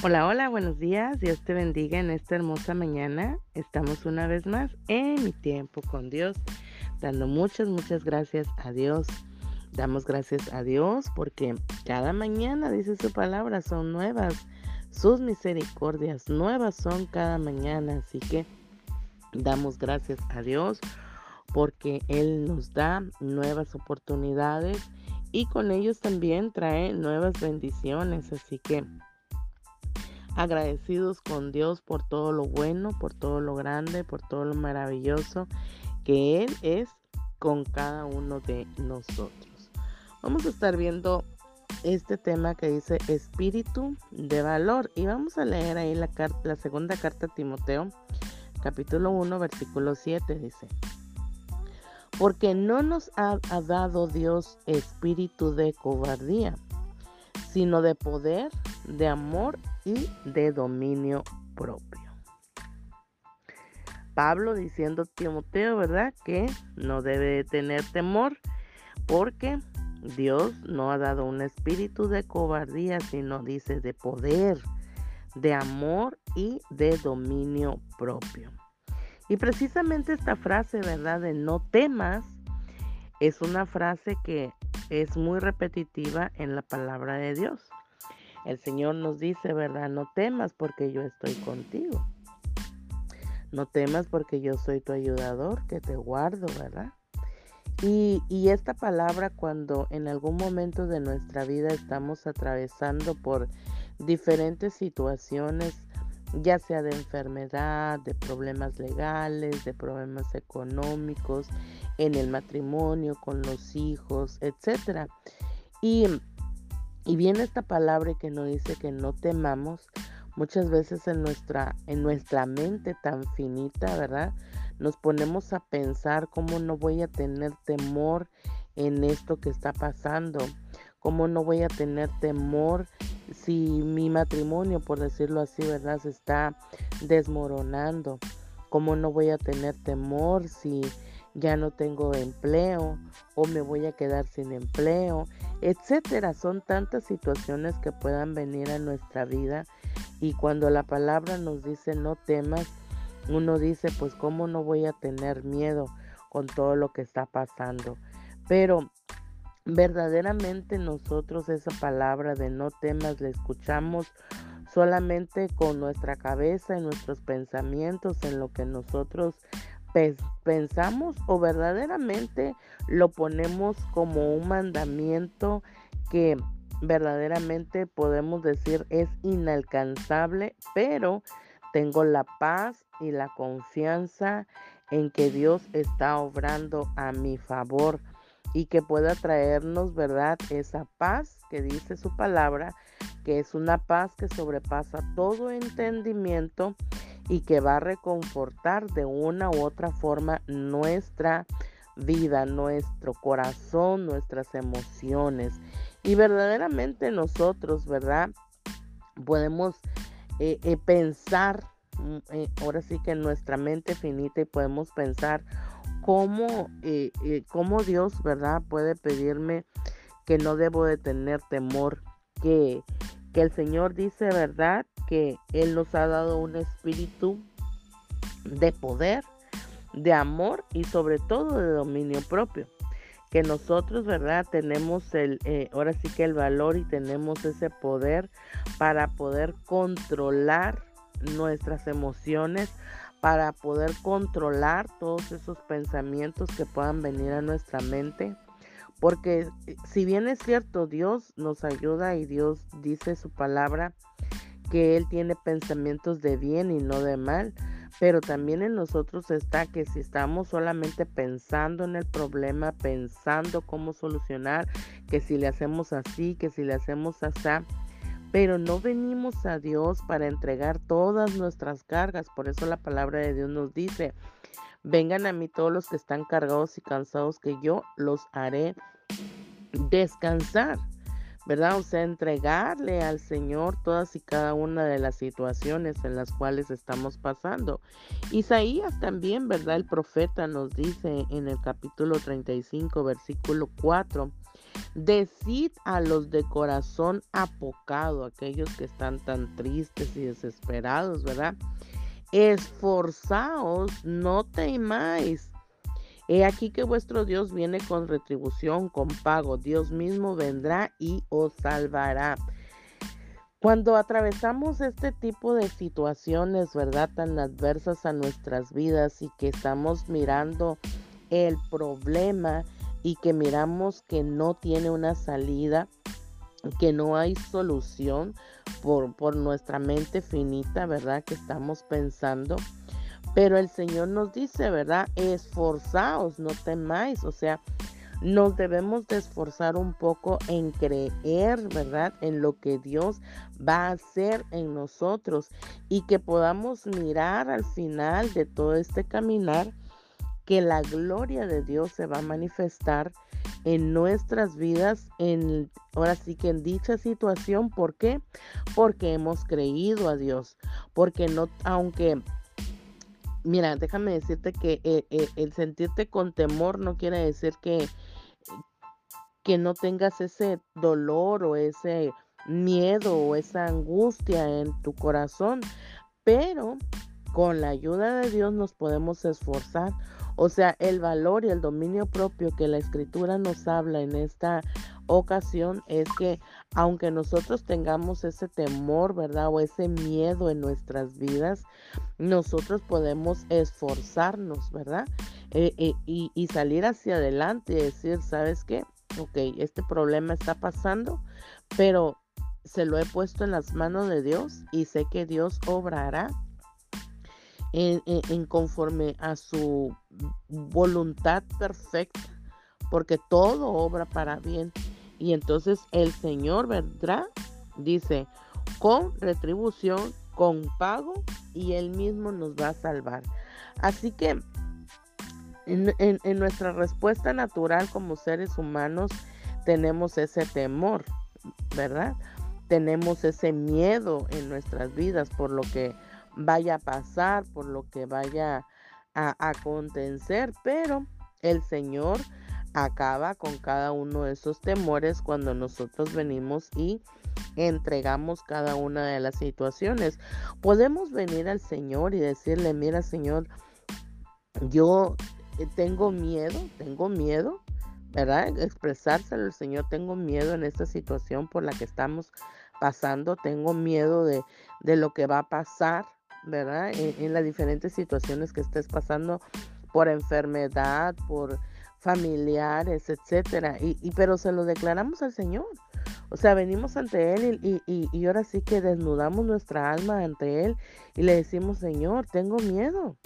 Hola, hola, buenos días. Dios te bendiga en esta hermosa mañana. Estamos una vez más en mi tiempo con Dios, dando muchas, muchas gracias a Dios. Damos gracias a Dios porque cada mañana, dice su palabra, son nuevas. Sus misericordias nuevas son cada mañana. Así que damos gracias a Dios porque Él nos da nuevas oportunidades y con ellos también trae nuevas bendiciones. Así que agradecidos con Dios por todo lo bueno, por todo lo grande, por todo lo maravilloso que Él es con cada uno de nosotros. Vamos a estar viendo este tema que dice espíritu de valor y vamos a leer ahí la, la segunda carta a Timoteo, capítulo 1, versículo 7, dice. Porque no nos ha, ha dado Dios espíritu de cobardía, sino de poder, de amor y de dominio propio. Pablo diciendo a Timoteo, ¿verdad? Que no debe tener temor porque Dios no ha dado un espíritu de cobardía, sino dice de poder, de amor y de dominio propio. Y precisamente esta frase, ¿verdad? De no temas, es una frase que es muy repetitiva en la palabra de Dios. El Señor nos dice, ¿verdad? No temas porque yo estoy contigo. No temas porque yo soy tu ayudador, que te guardo, ¿verdad? Y, y, esta palabra cuando en algún momento de nuestra vida estamos atravesando por diferentes situaciones, ya sea de enfermedad, de problemas legales, de problemas económicos, en el matrimonio, con los hijos, etc. Y y viene esta palabra que nos dice que no temamos, muchas veces en nuestra, en nuestra mente tan finita, ¿verdad? Nos ponemos a pensar cómo no voy a tener temor en esto que está pasando, cómo no voy a tener temor si mi matrimonio, por decirlo así, ¿verdad? Se está desmoronando, cómo no voy a tener temor si ya no tengo empleo o me voy a quedar sin empleo, etcétera. Son tantas situaciones que puedan venir a nuestra vida y cuando la palabra nos dice no temas, uno dice pues cómo no voy a tener miedo con todo lo que está pasando. Pero verdaderamente nosotros esa palabra de no temas la escuchamos solamente con nuestra cabeza, en nuestros pensamientos, en lo que nosotros pensamos o verdaderamente lo ponemos como un mandamiento que verdaderamente podemos decir es inalcanzable, pero tengo la paz y la confianza en que Dios está obrando a mi favor y que pueda traernos, ¿verdad? Esa paz que dice su palabra, que es una paz que sobrepasa todo entendimiento y que va a reconfortar de una u otra forma nuestra vida, nuestro corazón, nuestras emociones. Y verdaderamente nosotros, ¿verdad? Podemos eh, eh, pensar, mm, eh, ahora sí que en nuestra mente finita y podemos pensar cómo, cómo Dios, ¿verdad? Puede pedirme que no debo de tener temor, que, que el Señor dice, ¿verdad? que Él nos ha dado un espíritu de poder, de amor y sobre todo de dominio propio. Que nosotros, ¿verdad? Tenemos el, eh, ahora sí que el valor y tenemos ese poder para poder controlar nuestras emociones, para poder controlar todos esos pensamientos que puedan venir a nuestra mente. Porque eh, si bien es cierto, Dios nos ayuda y Dios dice su palabra que Él tiene pensamientos de bien y no de mal, pero también en nosotros está que si estamos solamente pensando en el problema, pensando cómo solucionar, que si le hacemos así, que si le hacemos así, pero no venimos a Dios para entregar todas nuestras cargas, por eso la palabra de Dios nos dice, vengan a mí todos los que están cargados y cansados, que yo los haré descansar. ¿verdad? O sea, entregarle al Señor todas y cada una de las situaciones en las cuales estamos pasando. Isaías también, ¿verdad? El profeta nos dice en el capítulo 35, versículo 4, Decid a los de corazón apocado, aquellos que están tan tristes y desesperados, ¿verdad? Esforzaos, no temáis. He aquí que vuestro Dios viene con retribución, con pago. Dios mismo vendrá y os salvará. Cuando atravesamos este tipo de situaciones, ¿verdad? Tan adversas a nuestras vidas y que estamos mirando el problema y que miramos que no tiene una salida, que no hay solución por, por nuestra mente finita, ¿verdad? Que estamos pensando. Pero el Señor nos dice, ¿verdad? Esforzaos, no temáis. O sea, nos debemos de esforzar un poco en creer, ¿verdad? En lo que Dios va a hacer en nosotros y que podamos mirar al final de todo este caminar que la gloria de Dios se va a manifestar en nuestras vidas, en ahora sí que en dicha situación, ¿por qué? Porque hemos creído a Dios, porque no, aunque Mira, déjame decirte que eh, eh, el sentirte con temor no quiere decir que, que no tengas ese dolor o ese miedo o esa angustia en tu corazón, pero con la ayuda de Dios nos podemos esforzar o sea, el valor y el dominio propio que la escritura nos habla en esta ocasión es que aunque nosotros tengamos ese temor, ¿verdad? O ese miedo en nuestras vidas, nosotros podemos esforzarnos, ¿verdad? Eh, eh, y, y salir hacia adelante y decir, ¿sabes qué? Ok, este problema está pasando, pero se lo he puesto en las manos de Dios y sé que Dios obrará en, conforme a su voluntad perfecta, porque todo obra para bien. Y entonces el Señor vendrá, dice, con retribución, con pago, y Él mismo nos va a salvar. Así que en, en, nuestra respuesta natural como seres humanos tenemos ese temor, ¿verdad? Tenemos ese miedo en nuestras vidas por lo que vaya a pasar, por lo que vaya a acontecer, pero el Señor acaba con cada uno de esos temores cuando nosotros venimos y entregamos cada una de las situaciones. Podemos venir al Señor y decirle, mira Señor, yo eh, tengo miedo, tengo miedo, ¿verdad? Expresárselo al Señor, tengo miedo en esta situación por la que estamos pasando, tengo miedo de, de lo que va a pasar, ¿verdad? En, las diferentes situaciones que estés pasando por enfermedad, por familiares, etcétera. Y, pero se lo declaramos al Señor. O sea, venimos ante Él y, y, y, ahora sí que desnudamos nuestra alma ante Él y le decimos, Señor, tengo miedo.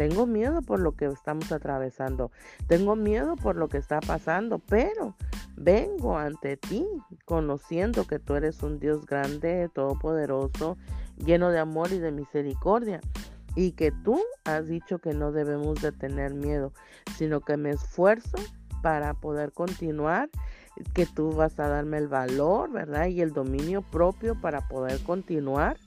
Tengo miedo por lo que estamos atravesando. Tengo miedo por lo que está pasando, pero vengo ante ti conociendo que tú eres un Dios grande, todopoderoso, lleno de amor y de misericordia. Y que tú has dicho que no debemos de tener miedo, sino que me esfuerzo para poder continuar, que tú vas a darme el valor, ¿verdad? Y el dominio propio para poder continuar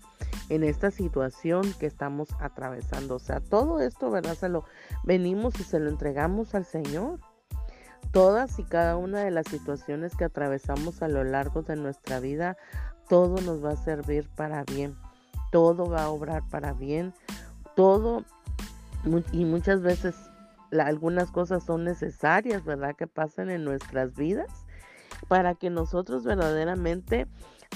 en esta situación que estamos atravesando. O sea, todo esto, ¿verdad? Se lo venimos y se lo entregamos al Señor. Todas y cada una de las situaciones que atravesamos a lo largo de nuestra vida, todo nos va a servir para bien todo va a obrar para bien, todo y muchas veces algunas cosas son necesarias, ¿verdad? Que pasan en nuestras vidas para que nosotros verdaderamente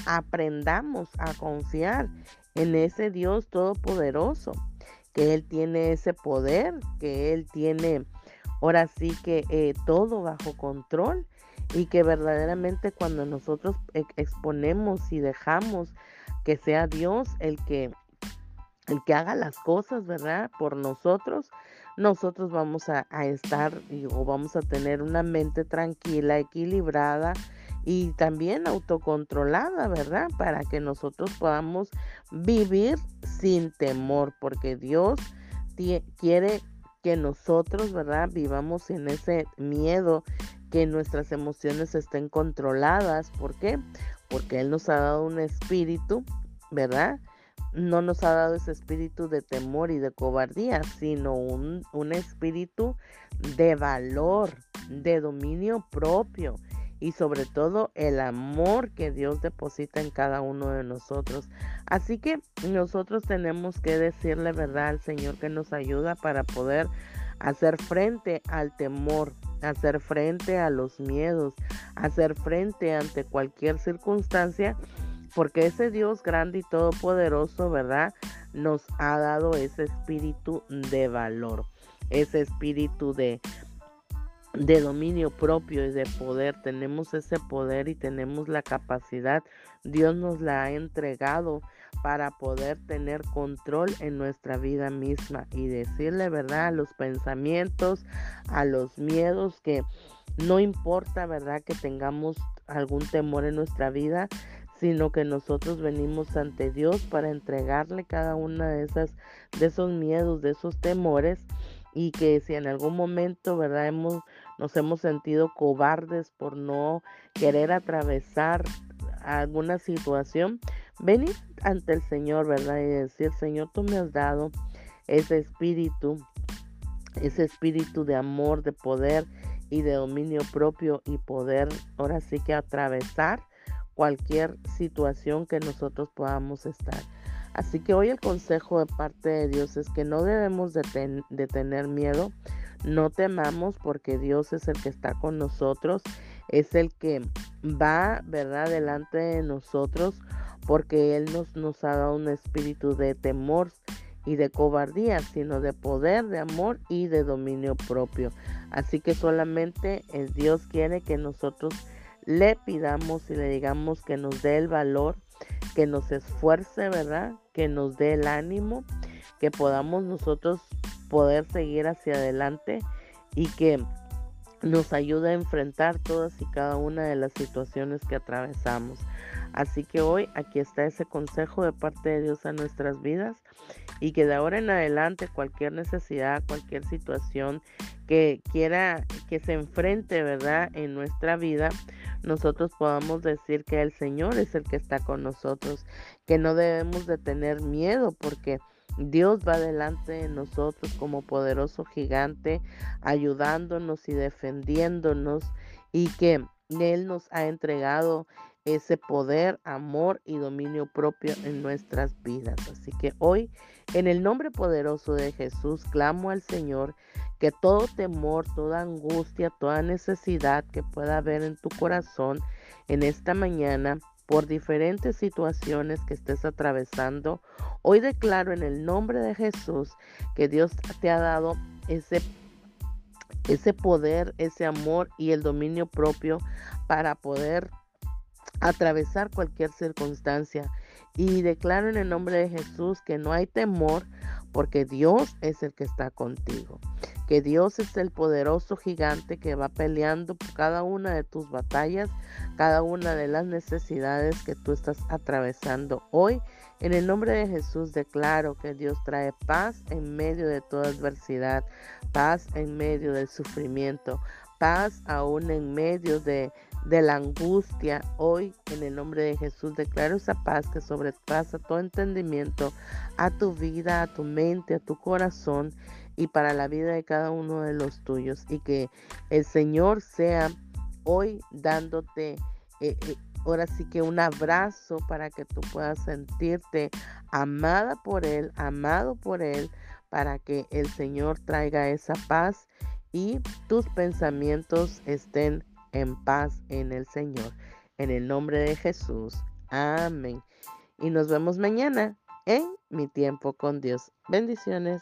aprendamos a confiar en ese Dios todopoderoso, que Él tiene ese poder, que Él tiene ahora sí que eh, todo bajo control y que verdaderamente cuando nosotros exponemos y dejamos que sea Dios el que el que haga las cosas, ¿verdad? Por nosotros, nosotros vamos a, estar o vamos a tener una mente tranquila, equilibrada y también autocontrolada, ¿verdad? Para que nosotros podamos vivir sin temor, porque Dios quiere que nosotros, ¿verdad? Vivamos sin ese miedo, que nuestras emociones estén controladas. ¿Por qué? porque Él nos ha dado un espíritu, ¿verdad? No nos ha dado ese espíritu de temor y de cobardía, sino un, un espíritu de valor, de dominio propio y sobre todo el amor que Dios deposita en cada uno de nosotros. Así que nosotros tenemos que decirle verdad al Señor que nos ayuda para poder hacer frente al temor, hacer frente a los miedos, hacer frente ante cualquier circunstancia, porque ese Dios grande y todopoderoso, ¿verdad? Nos ha dado ese espíritu de valor, ese espíritu de, de dominio propio y de poder. Tenemos ese poder y tenemos la capacidad. Dios nos la ha entregado para poder tener control en nuestra vida misma y decirle verdad a los pensamientos, a los miedos que no importa, ¿verdad? Que tengamos algún temor en nuestra vida, sino que nosotros venimos ante Dios para entregarle cada una de esas de esos miedos, de esos temores y que si en algún momento, ¿verdad? Hemos nos hemos sentido cobardes por no querer atravesar alguna situación, venir ante el Señor, ¿verdad? Y decir, Señor, tú me has dado ese espíritu, ese espíritu de amor, de poder y de dominio propio y poder ahora sí que atravesar cualquier situación que nosotros podamos estar. Así que hoy el consejo de parte de Dios es que no debemos de, de tener miedo, no temamos porque Dios es el que está con nosotros, es el que va, ¿verdad?, delante de nosotros porque Él nos, nos ha dado un espíritu de temor y de cobardía, sino de poder, de amor y de dominio propio. Así que solamente el Dios quiere que nosotros le pidamos y le digamos que nos dé el valor, que nos esfuerce, ¿verdad? Que nos dé el ánimo, que podamos nosotros poder seguir hacia adelante y que nos ayude a enfrentar todas y cada una de las situaciones que atravesamos. Así que hoy aquí está ese consejo de parte de Dios a nuestras vidas y que de ahora en adelante cualquier necesidad, cualquier situación que quiera que se enfrente, ¿verdad? En nuestra vida, nosotros podamos decir que el Señor es el que está con nosotros, que no debemos de tener miedo porque Dios va delante de nosotros como poderoso gigante, ayudándonos y defendiéndonos y que Él nos ha entregado ese poder, amor y dominio propio en nuestras vidas. Así que hoy, en el nombre poderoso de Jesús, clamo al Señor que todo temor, toda angustia, toda necesidad que pueda haber en tu corazón en esta mañana, por diferentes situaciones que estés atravesando, hoy declaro en el nombre de Jesús que Dios te ha dado ese ese poder, ese amor y el dominio propio para poder atravesar cualquier circunstancia. Y declaro en el nombre de Jesús que no hay temor porque Dios es el que está contigo. Que Dios es el poderoso gigante que va peleando por cada una de tus batallas, cada una de las necesidades que tú estás atravesando hoy. En el nombre de Jesús declaro que Dios trae paz en medio de toda adversidad, paz en medio del sufrimiento, paz aún en medio de de la angustia. Hoy, en el nombre de Jesús, declaro esa paz que sobrepasa todo entendimiento a tu vida, a tu mente, a tu corazón y para la vida de cada uno de los tuyos. Y que el Señor sea hoy dándote, eh, eh, ahora sí que un abrazo para que tú puedas sentirte amada por Él, amado por Él, para que el Señor traiga esa paz y tus pensamientos estén en paz en el Señor. En el nombre de Jesús. Amén. Y nos vemos mañana en mi tiempo con Dios. Bendiciones.